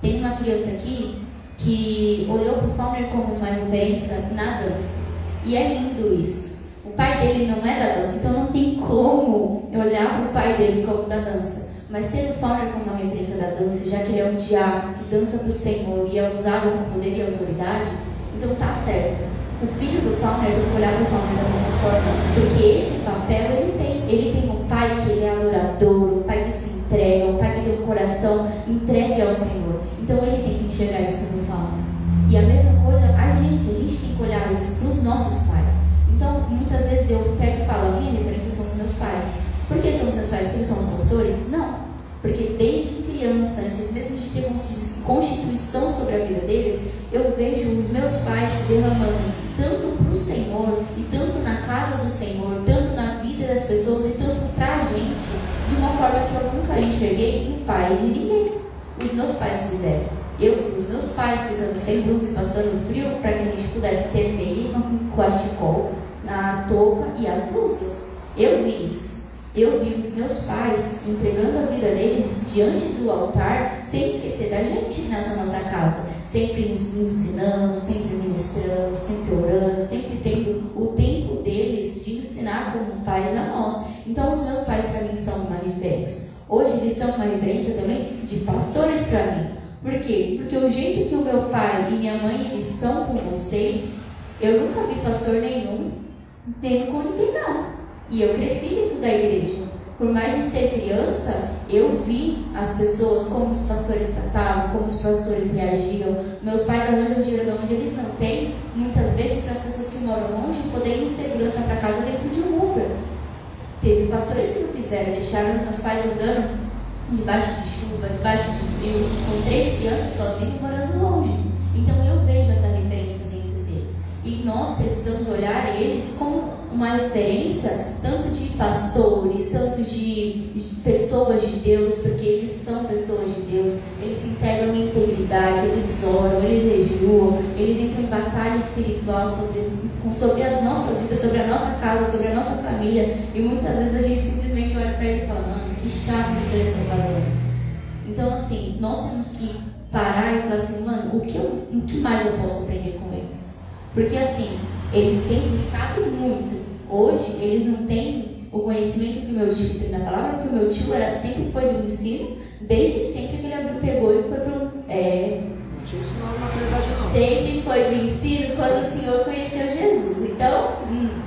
Tem uma criança aqui que olhou para o Fowler como uma referência na dança. E é lindo isso. Pai dele não é da dança, então não tem como olhar para o pai dele como da dança. Mas tendo Fowler como uma referência da dança, já que ele é um diabo que dança para o Senhor e é usado com poder e autoridade, então tá certo. O filho do Fowler tem que olhar para o Fowler da mesma forma, porque esse papel ele tem. Ele tem um pai que ele é adorador, um pai que se entrega, um pai que tem um coração entregue ao Senhor. Então ele tem que enxergar isso no Fowler. E a mesma coisa, a gente, a gente tem que olhar isso para os nossos pais. Vezes eu pego e falo, minha referência são os meus pais. Por que são os meus pais? Porque são os pastores? Não. Porque desde criança, antes mesmo de ter constituição sobre a vida deles, eu vejo os meus pais se derramando tanto para o Senhor e tanto na casa do Senhor, tanto na vida das pessoas e tanto para a gente, de uma forma que eu nunca enxerguei em pai de ninguém. Os meus pais fizeram. Eu vi os meus pais ficando sem blusa e passando frio para que a gente pudesse ter mínima com cachecol, a touca e as blusas. Eu vi isso. Eu vi os meus pais entregando a vida deles diante do altar, sem esquecer da gente nessa nossa casa. Sempre ensinando, sempre ministrando, sempre orando, sempre tendo o tempo deles de ensinar como pais a nós. Então, os meus pais para mim são uma referência. Hoje eles são uma referência também de pastores para mim. Por quê? Porque o jeito que o meu pai e minha mãe eles são com vocês, eu nunca vi pastor nenhum tendo com ninguém não. E eu cresci dentro da igreja. Por mais de ser criança, eu vi as pessoas, como os pastores tratavam, como os pastores reagiram. Meus pais arranjam dinheiro de onde eles não têm, muitas vezes para as pessoas que moram longe poderem ir em segurança para casa dentro de um Uber. Teve pastores que não fizeram, deixaram os meus pais andando debaixo de chuva, debaixo de frio, com três crianças sozinhos morando longe. Então eu vejo essa referência dentro deles. E nós precisamos olhar eles como uma referência tanto de pastores, tanto de, pessoas de Deus, porque eles são pessoas de Deus, eles se integram em integridade, eles oram, eles jejuam, eles entram em batalha espiritual sobre, sobre as nossas vidas, sobre a nossa casa, sobre a nossa família, e muitas vezes a gente simplesmente olha para eles e fala, mano, que chato isso que eles estão fazendo. Então, assim, nós temos que parar e falar assim, mano, o que, eu, o que mais eu posso aprender com eles? Porque, assim, eles têm buscado muito, Hoje, eles não têm o conhecimento que o meu tio tem na palavra, porque o meu tio era, sempre foi do ensino, desde sempre que ele abriu, pegou e foi para é, isso não é uma verdade, não. Sempre foi do ensino quando o Senhor conheceu Jesus. Então, hum,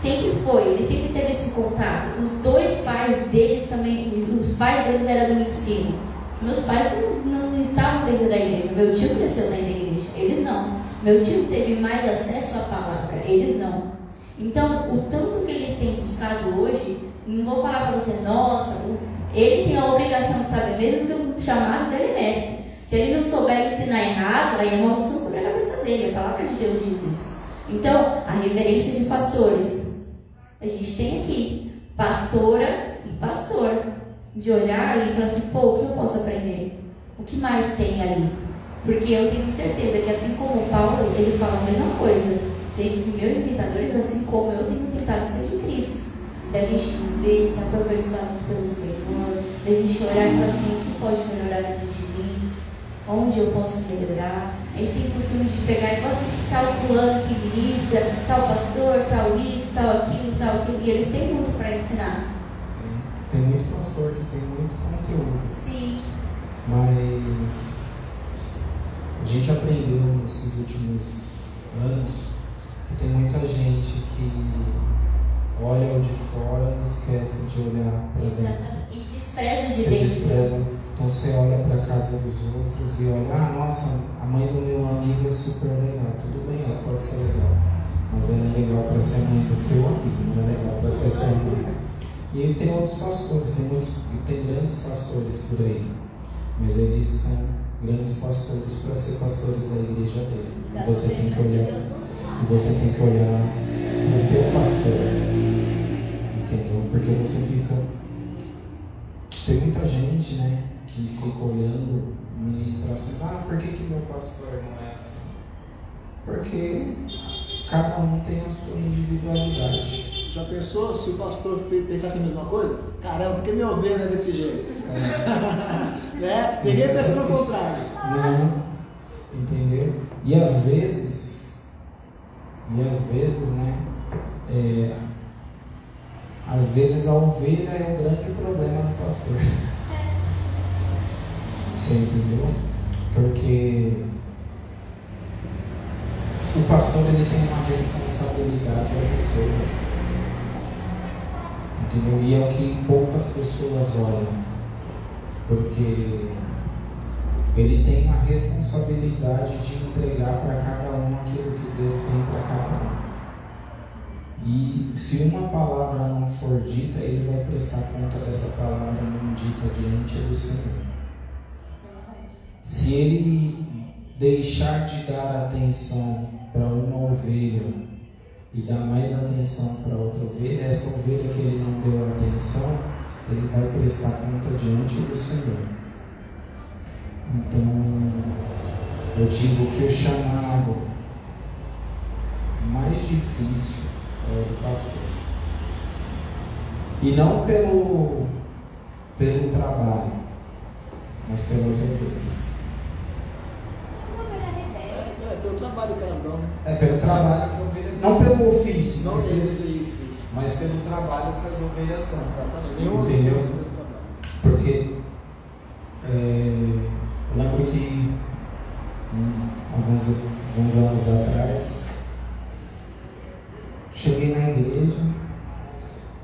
Sempre foi, ele sempre teve esse contato. Os dois pais deles também, os pais deles eram do ensino. Meus pais não, não estavam dentro da igreja. Meu tio cresceu dentro da igreja, eles não. Meu tio teve mais acesso à palavra, eles não. Então, o tanto que eles têm buscado hoje, não vou falar para você, nossa, ele tem a obrigação de saber, mesmo que o chamado dele é mestre. Se ele não souber ensinar errado, aí é maldição sobre a cabeça dele. A palavra de Deus diz isso. Então, a reverência de pastores. A gente tem aqui pastora e pastor. De olhar e falar assim, pô, o que eu posso aprender? O que mais tem ali? Porque eu tenho certeza que assim como Paulo, eles falam a mesma coisa. Seja meus imitadores, assim como eu tenho tentado ser de Cristo. Da gente ver, se aperfeiçoados pelo Senhor, da gente olhar e falar assim, o que pode melhorar dentro de mim? Onde eu posso melhorar? A gente tem o costume de pegar e assistir tal fulano que ministra, tal pastor, tal isso, tal aquilo, tal aquilo, e eles têm muito para ensinar. Tem muito pastor que tem muito conteúdo. Sim. Mas a gente aprendeu nesses últimos anos que tem muita gente que olha o de fora e esquece de olhar para dentro. E despreza de dentro. despreza. Então você olha para a casa dos outros e olha, ah, nossa, a mãe do meu amigo é super legal. Tudo bem, ela pode ser legal. Mas ela é legal para ser mãe do seu amigo, não é legal para ser sua mãe. E tem outros pastores, tem muitos, tem grandes pastores por aí. Mas eles são grandes pastores para ser pastores da igreja dele. E você tem que olhar, e você tem que olhar no teu pastor. Entendeu? Porque você fica. Tem muita gente, né, que fica olhando ministração. Ah, por que, que meu pastor não é assim? Porque cada um tem a sua individualidade. Já pensou se o pastor pensasse a mesma coisa? Caramba, por que minha ovelha é desse jeito? né? Ninguém pensa no contrário. Não, entendeu? E às vezes, e às vezes, né? é, às vezes a ovelha é o grande problema do pastor. Você entendeu? Porque o pastor ele tem uma responsabilidade absurda. Entendeu? E é o que poucas pessoas olham. Porque ele tem a responsabilidade de entregar para cada um aquilo que Deus tem para cada um. E se uma palavra não for dita, ele vai prestar conta dessa palavra não dita diante do Senhor. Se ele deixar de dar atenção para uma ovelha e dar mais atenção para outra ovelha, essa ovelha que ele não deu atenção, ele vai prestar conta diante do Senhor. Então, eu digo que o chamado mais difícil é o do pastor. E não pelo, pelo trabalho, mas pelas ovelhas. É, pelo trabalho que elas dão, né? É pelo trabalho que a ovelha. Não pelo ofício, Não sei pelo, dizer isso, isso. Mas pelo trabalho que as ovelhas dão. Outro Entendeu? Porque é, eu lembro que hum, alguns, alguns anos atrás cheguei na igreja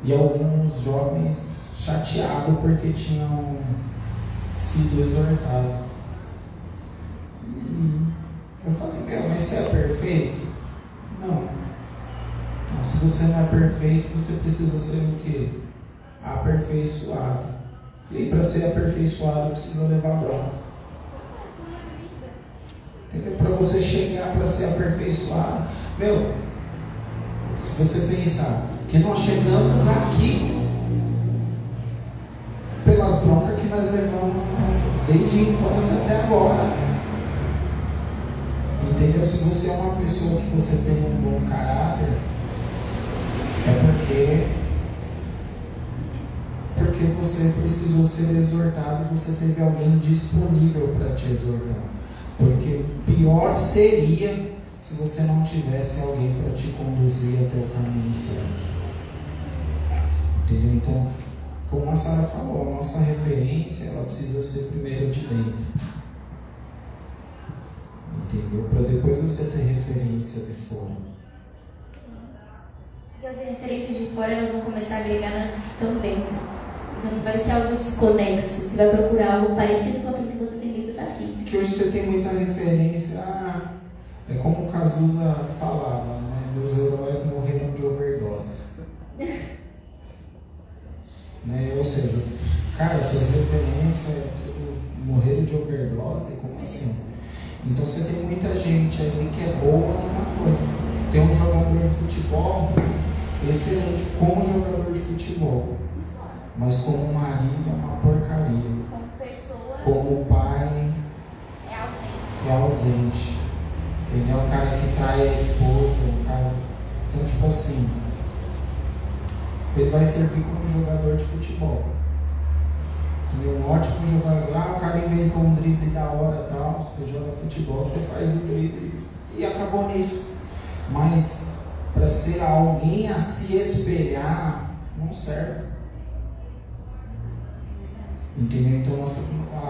e alguns jovens chateados porque tinham sido exortados. E eu falei, meu, mas você é perfeito? Você não é perfeito, você precisa ser o quê? Aperfeiçoado. Falei, para ser aperfeiçoado precisa levar bronca. Para você chegar para ser aperfeiçoado. Meu, se você pensar que nós chegamos aqui pelas broncas que nós levamos nossa, desde a infância até agora. Entendeu? Se você é uma pessoa que você tem um bom caráter, é porque porque você precisou ser exortado e você teve alguém disponível para te exortar. Porque pior seria se você não tivesse alguém para te conduzir até o caminho certo. Entendeu? Então, como a Sara falou, a nossa referência ela precisa ser primeiro de dentro. Entendeu? Para depois você ter referência de fora. E as referências de fora elas vão começar a agregar nas que estão dentro. Então não vai ser algo desconexo. Você vai procurar algo parecido com aquilo que você tem dentro daqui. Porque hoje você tem muita referência. Ah, é como o Cazuza falava, né? Meus heróis morreram de overdose. né? Ou seja, cara, suas referências morreram de overdose? Como assim? Então você tem muita gente ali que é boa numa coisa. Tem um jogador de futebol excelente como jogador de futebol. Mas como marido é uma porcaria. Como pessoa Como pai é ausente. é ausente. Entendeu? O cara que trai a esposa, o cara. Então, tipo assim, ele vai servir como jogador de futebol. Entendeu? Um ótimo jogador. Ah, o cara inventou um drible da hora e tal. Você joga futebol, você faz o drible e acabou nisso. Mas para ser alguém a se espelhar, não serve. Entendeu? Então nós,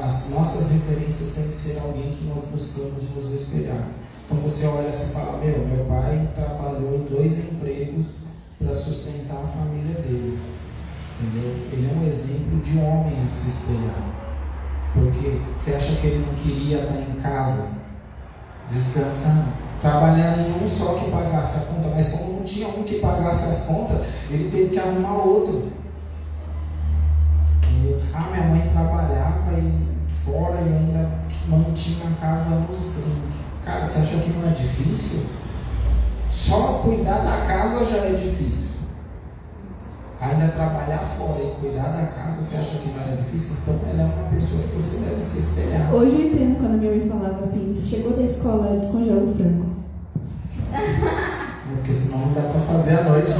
as nossas referências têm que ser alguém que nós buscamos nos espelhar. Então você olha e fala, meu, meu pai trabalhou em dois empregos para sustentar a família dele. Entendeu? Ele é um exemplo de homem a se espelhar. Porque você acha que ele não queria estar em casa, descansando, trabalhar em um só que pagasse a conta, mas como não tinha um que pagasse as contas, ele teve que arrumar outro. Entendeu? Ah, minha mãe trabalhava e fora e ainda mantinha a casa nos trinques. Cara, você acha que não é difícil? Só cuidar da casa já é difícil. Ainda trabalhar fora e cuidar da casa, você acha que não é difícil? Então ela é uma pessoa que você deve se espelhar. Hoje eu entendo quando minha mãe falava assim, chegou da escola, descongela o frango. Porque senão não dá pra fazer à noite.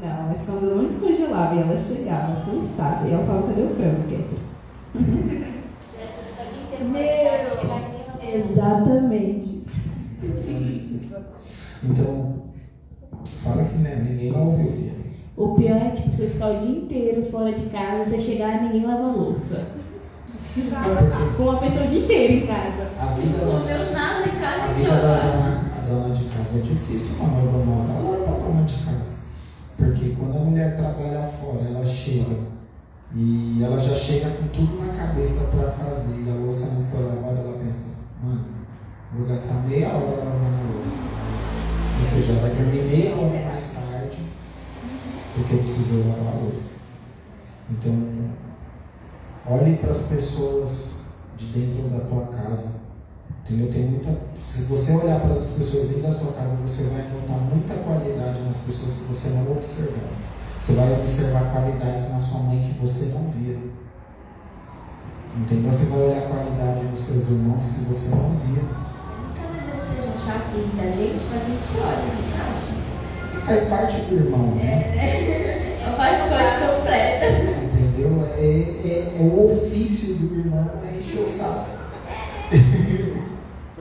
Não, mas quando eu não descongelava e ela chegava cansada, e ela falava, cadê o frango, Kéter? Meu, exatamente. Então, fala que né, ninguém lá ouviu, filha. O pior é tipo você ficar o dia inteiro fora de casa, você chegar e ninguém lava a louça. Com uma pessoa o dia inteiro em casa. A vida Não comeu nada em casa a que eu dona, de casa é difícil, dou maior valor para dona de casa. Porque quando a mulher trabalha fora, ela chega e ela já chega com tudo na cabeça para fazer e a louça não foi lavada, ela pensa, mano, vou gastar meia hora lavando a louça. Ou seja, ela vai dormir meia hora mais tarde porque precisou lavar a louça. Então, olhe para as pessoas de dentro da tua casa. Entendeu? Tem muita. Se você olhar para as pessoas dentro da sua casa, você vai notar muita qualidade nas pessoas que você não observou. Você vai observar qualidades na sua mãe que você não via. Entendeu? Você vai olhar qualidade nos seus irmãos que você não via. Mesmo que às vezes eles sejam chatos da gente, mas a gente olha, a gente acha. E faz parte do irmão. Né? É, né? Uma pacote completa. Entendeu? É, é, é o ofício do irmão é encher o saco.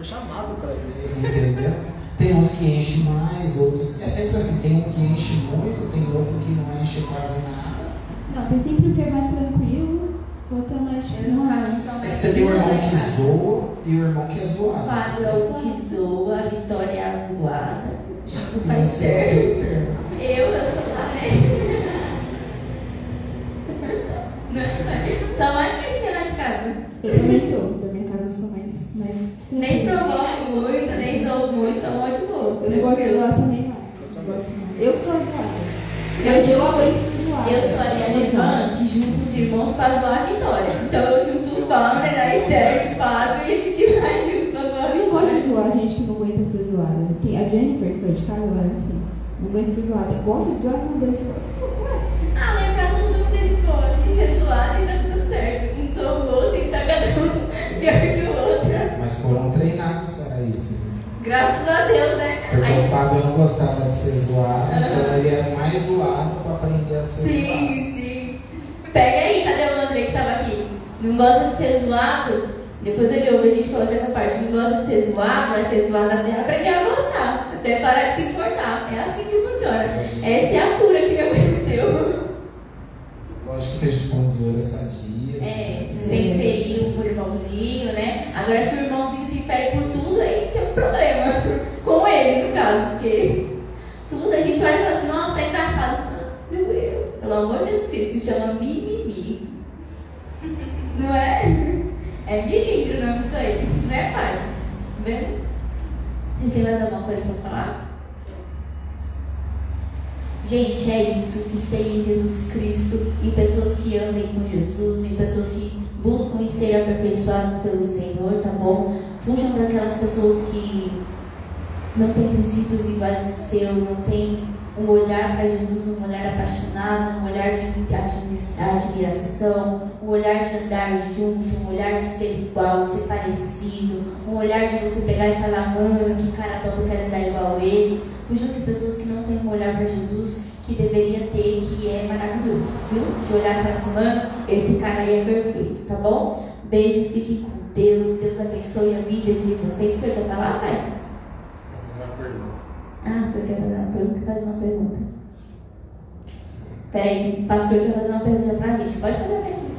Foi chamado para isso. Entendeu? Tem uns que enchem mais, outros. É sempre assim, tem um que enche muito, tem outro que não enche quase nada. Não, tem sempre um que é mais tranquilo, outro é mais caso sou mais Você tem o irmão que cara? zoa e o irmão que é O zoado. Fábio é o que zoa, a Vitória é a zoada. Junto com o E pai você é o certo. Eu, eu sou a né? Só mais quietinha lá de casa. eu também sou, sou mais Nem provoco muito, nem zoo muito, só um de boa. Eu não gosto de zoar também, não. Eu gosto. Eu sou a zoada. Eu eu aguento ser zoada. Eu sou a alemã que junta os irmãos pra zoar a Vitória. Então eu junto o Palmer, a Esther, o Fábio e a gente vai junto a Eu não gosto de zoar gente que não aguenta ser zoada. A Jennifer, saiu de casa, ela é assim. Não aguenta ser zoada. Gosta de zoar, não aguenta ser zoada. Eu. Ah, lá em casa todo mundo igual. A gente é zoado e tá tudo certo. Um sou o outro e tá cada um pior. Mas foram treinados para isso. né? Graças a Deus, né? Porque Aí, o Fábio não gostava de ser zoado, então ele era mais zoado para aprender a ser zoado. sim, sim. Pega aí, cadê o André que tava aqui? Não gosta de ser zoado? Depois ele ouve a gente falando essa parte. Não gosta de ser zoado, vai ser zoado até aprender a gostar. Até parar de se importar. É assim que funciona. Essa é a cura que Deus deu. Lógico que a gente falando zoeira sadia. É, sem ferir o irmãozinho, né? Agora, se o irmãozinho se fere por tudo, aí tem um problema. Com ele, no caso, porque tudo, a gente olha e fala assim, nossa, tá engraçado. Doeu. Pelo amor de Jesus Cristo, se chama mimimi. Não é? É milímetro o nome disso aí. Não é, pai? Tá vendo? Vocês têm mais alguma coisa para falar? Gente, é isso. Se espelhem em Jesus Cristo, em pessoas que andem com Jesus, em pessoas que buscam ser aperfeiçoadas pelo Senhor, tá bom? Fujam daquelas pessoas que não têm princípios iguais ao seu, não têm um olhar para Jesus, um olhar apaixonado, um olhar de admiração, um olhar de andar junto, um olhar de ser igual, de ser parecido, um olhar de você pegar e falar, mano, que cara top, eu quero andar igual a ele. Fujam de pessoas que não têm um olhar para Jesus que deveria ter, que é maravilhoso, viu? De olhar e falar assim, mano, esse cara aí é perfeito, tá bom? Beijo, fiquem com Deus, Deus abençoe a vida de vocês. O senhor pai? Vou fazer uma pergunta. Ah, o senhor quer fazer uma pergunta? Faz uma pergunta. Peraí, o pastor quer fazer uma pergunta pra gente. Pode fazer a pergunta.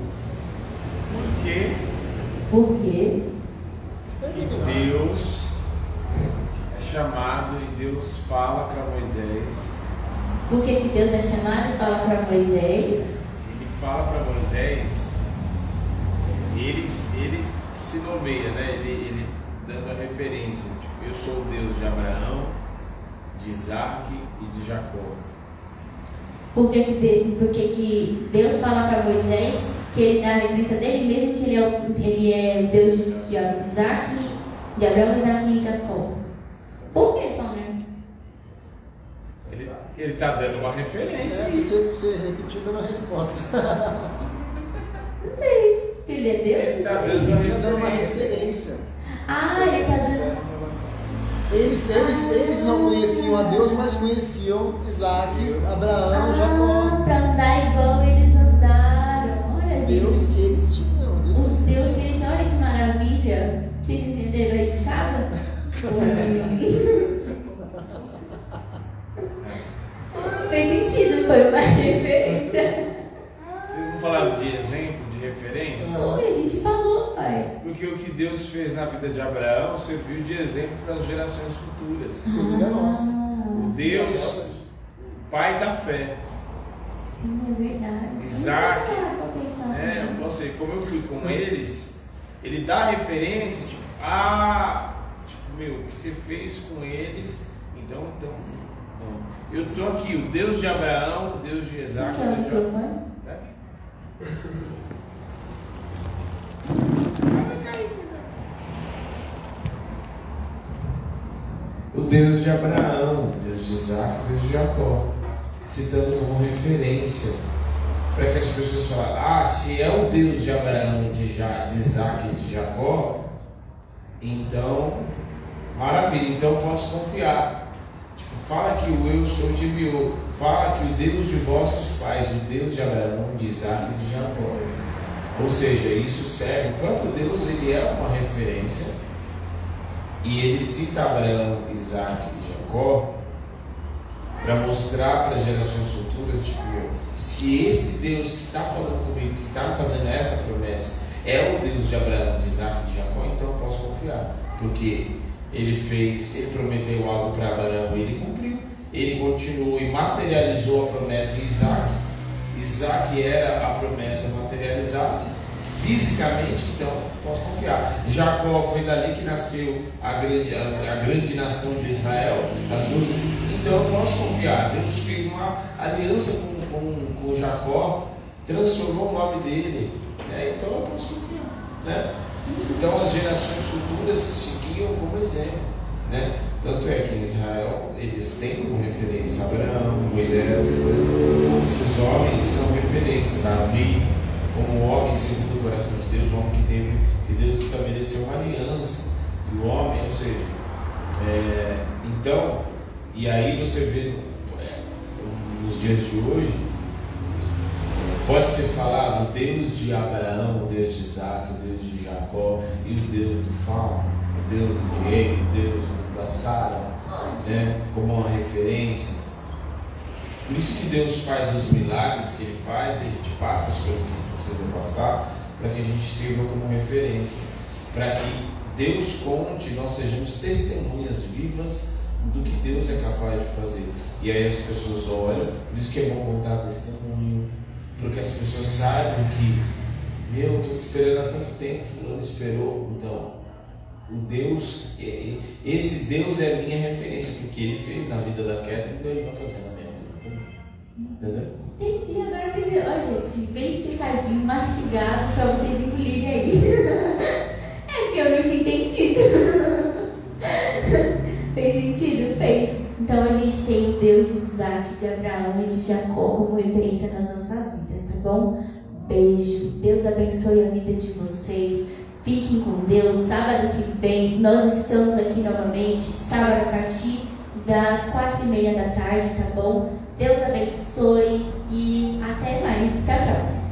Por que Por quê? Deus chamado e Deus fala para Moisés? Por que, que Deus é chamado e fala para Moisés? Ele fala para Moisés, ele, ele se nomeia, né? Ele, ele dando a referência. Tipo, eu sou o Deus de Abraão, de Isaac e de Jacó. Por que, que, por que, que Deus fala para Moisés que ele dá a referência dele, mesmo que ele é o, ele é o Deus de, de Isaac, de Abraão, Isaac e Jacó? Por que, Fauner? Ele, ele tá dando uma referência. É, você, você repetiu a mesma resposta. Não sei. Ele é Deus? Ele tá dando Ele está dando uma referência. referência. Ah, ele está dando. Eles, eles, eles não conheciam a Deus, mas conheciam Isaac, Abraão, Ah, Jacó. para andar igual eles andaram. Olha, gente. Deus que eles tinham. Deus Os que deuses que eles, olha que maravilha. Vocês entenderam aí de casa? Fez sentido, foi uma referência. Vocês não falaram de exemplo, de referência? Foi, a gente falou, pai. Porque o que Deus fez na vida de Abraão serviu de exemplo para as gerações futuras. Inclusive é nosso. O Deus, o Pai da fé. Sim, é verdade. Isaac, Não É, assim. ou seja, como eu fui com eles, ele dá referência, tipo, ah, meu, o que você fez com eles, então, então, não. eu tô aqui, o Deus de Abraão, o Deus de Isaac, é o o Deus de Jacó. microfone? Né? O Deus de Abraão, o Deus de Isaac, o Deus de Jacó, citando como referência, para que as pessoas falem, ah, se é o Deus de Abraão, de, ja, de Isaac e de Jacó, então, maravilha, então eu posso confiar. Tipo, fala que o eu sou te enviou, fala que o Deus de vossos pais, o Deus de Abraão, de Isaac e de Jacó. Ou seja, isso serve, o Deus ele é uma referência, e ele cita Abraão, Isaac e Jacó para mostrar para gerações futuras, tipo, se esse Deus que está falando comigo, que está fazendo essa promessa, é o Deus de Abraão, de Isaac e de Jacó, então eu posso confiar. Porque ele fez, ele prometeu algo para Abraão e ele cumpriu. Ele continuou e materializou a promessa em Isaac. Isaac era a promessa materializada fisicamente, então posso confiar. Jacó foi dali que nasceu a grande, a, a grande nação de Israel, as duas. Então posso confiar. Deus fez uma aliança com, com, com Jacó, transformou o nome dele, né? então eu posso confiar. Né? Então as gerações futuras seguiam como exemplo. Né? Tanto é que em Israel eles têm como referência Abraão, Moisés, esses homens são referência, Davi, como homem segundo o coração de Deus, homem que teve, que Deus estabeleceu uma aliança. E o homem, ou seja, é, então, e aí você vê é, nos dias de hoje, pode ser falado o Deus de Abraão, o Deus de Isaac, o Deus de Jacó e o Deus do Fauno, Deus do Diego, Deus da Sara, né, como uma referência. Por isso que Deus faz os milagres que Ele faz, e a gente passa as coisas que a gente precisa passar, para que a gente sirva como referência, para que Deus conte, nós sejamos testemunhas vivas do que Deus é capaz de fazer. E aí as pessoas olham, por isso que é bom contar testemunho, porque as pessoas sabem que, meu, estou esperando há tanto tempo, fulano esperou, então o Deus, é, é, esse Deus é a minha referência, porque ele fez na vida da Keta, então ele vai fazer na minha vida também. Entendeu? Entendi, agora entendeu. Ó, gente, bem explicadinho, mastigado para vocês engolirem aí. é porque eu não tinha entendido. fez sentido? Fez. Então a gente tem o Deus de Isaac, de Abraão e de Jacó como referência nas nossas vidas, tá bom? Beijo. Deus abençoe a vida de vocês. Fiquem com Deus. Sábado que vem nós estamos aqui novamente. Sábado a partir das quatro e meia da tarde, tá bom? Deus abençoe e até mais. Tchau, tchau.